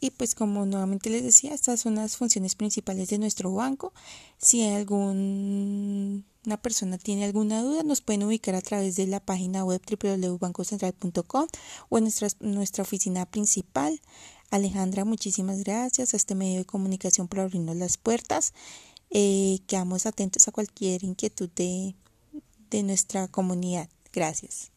Y pues como nuevamente les decía, estas son las funciones principales de nuestro banco. Si alguna persona tiene alguna duda, nos pueden ubicar a través de la página web www.bancocentral.com o en nuestra, nuestra oficina principal. Alejandra, muchísimas gracias a este medio de comunicación por abrirnos las puertas. Eh, quedamos atentos a cualquier inquietud de, de nuestra comunidad. Gracias.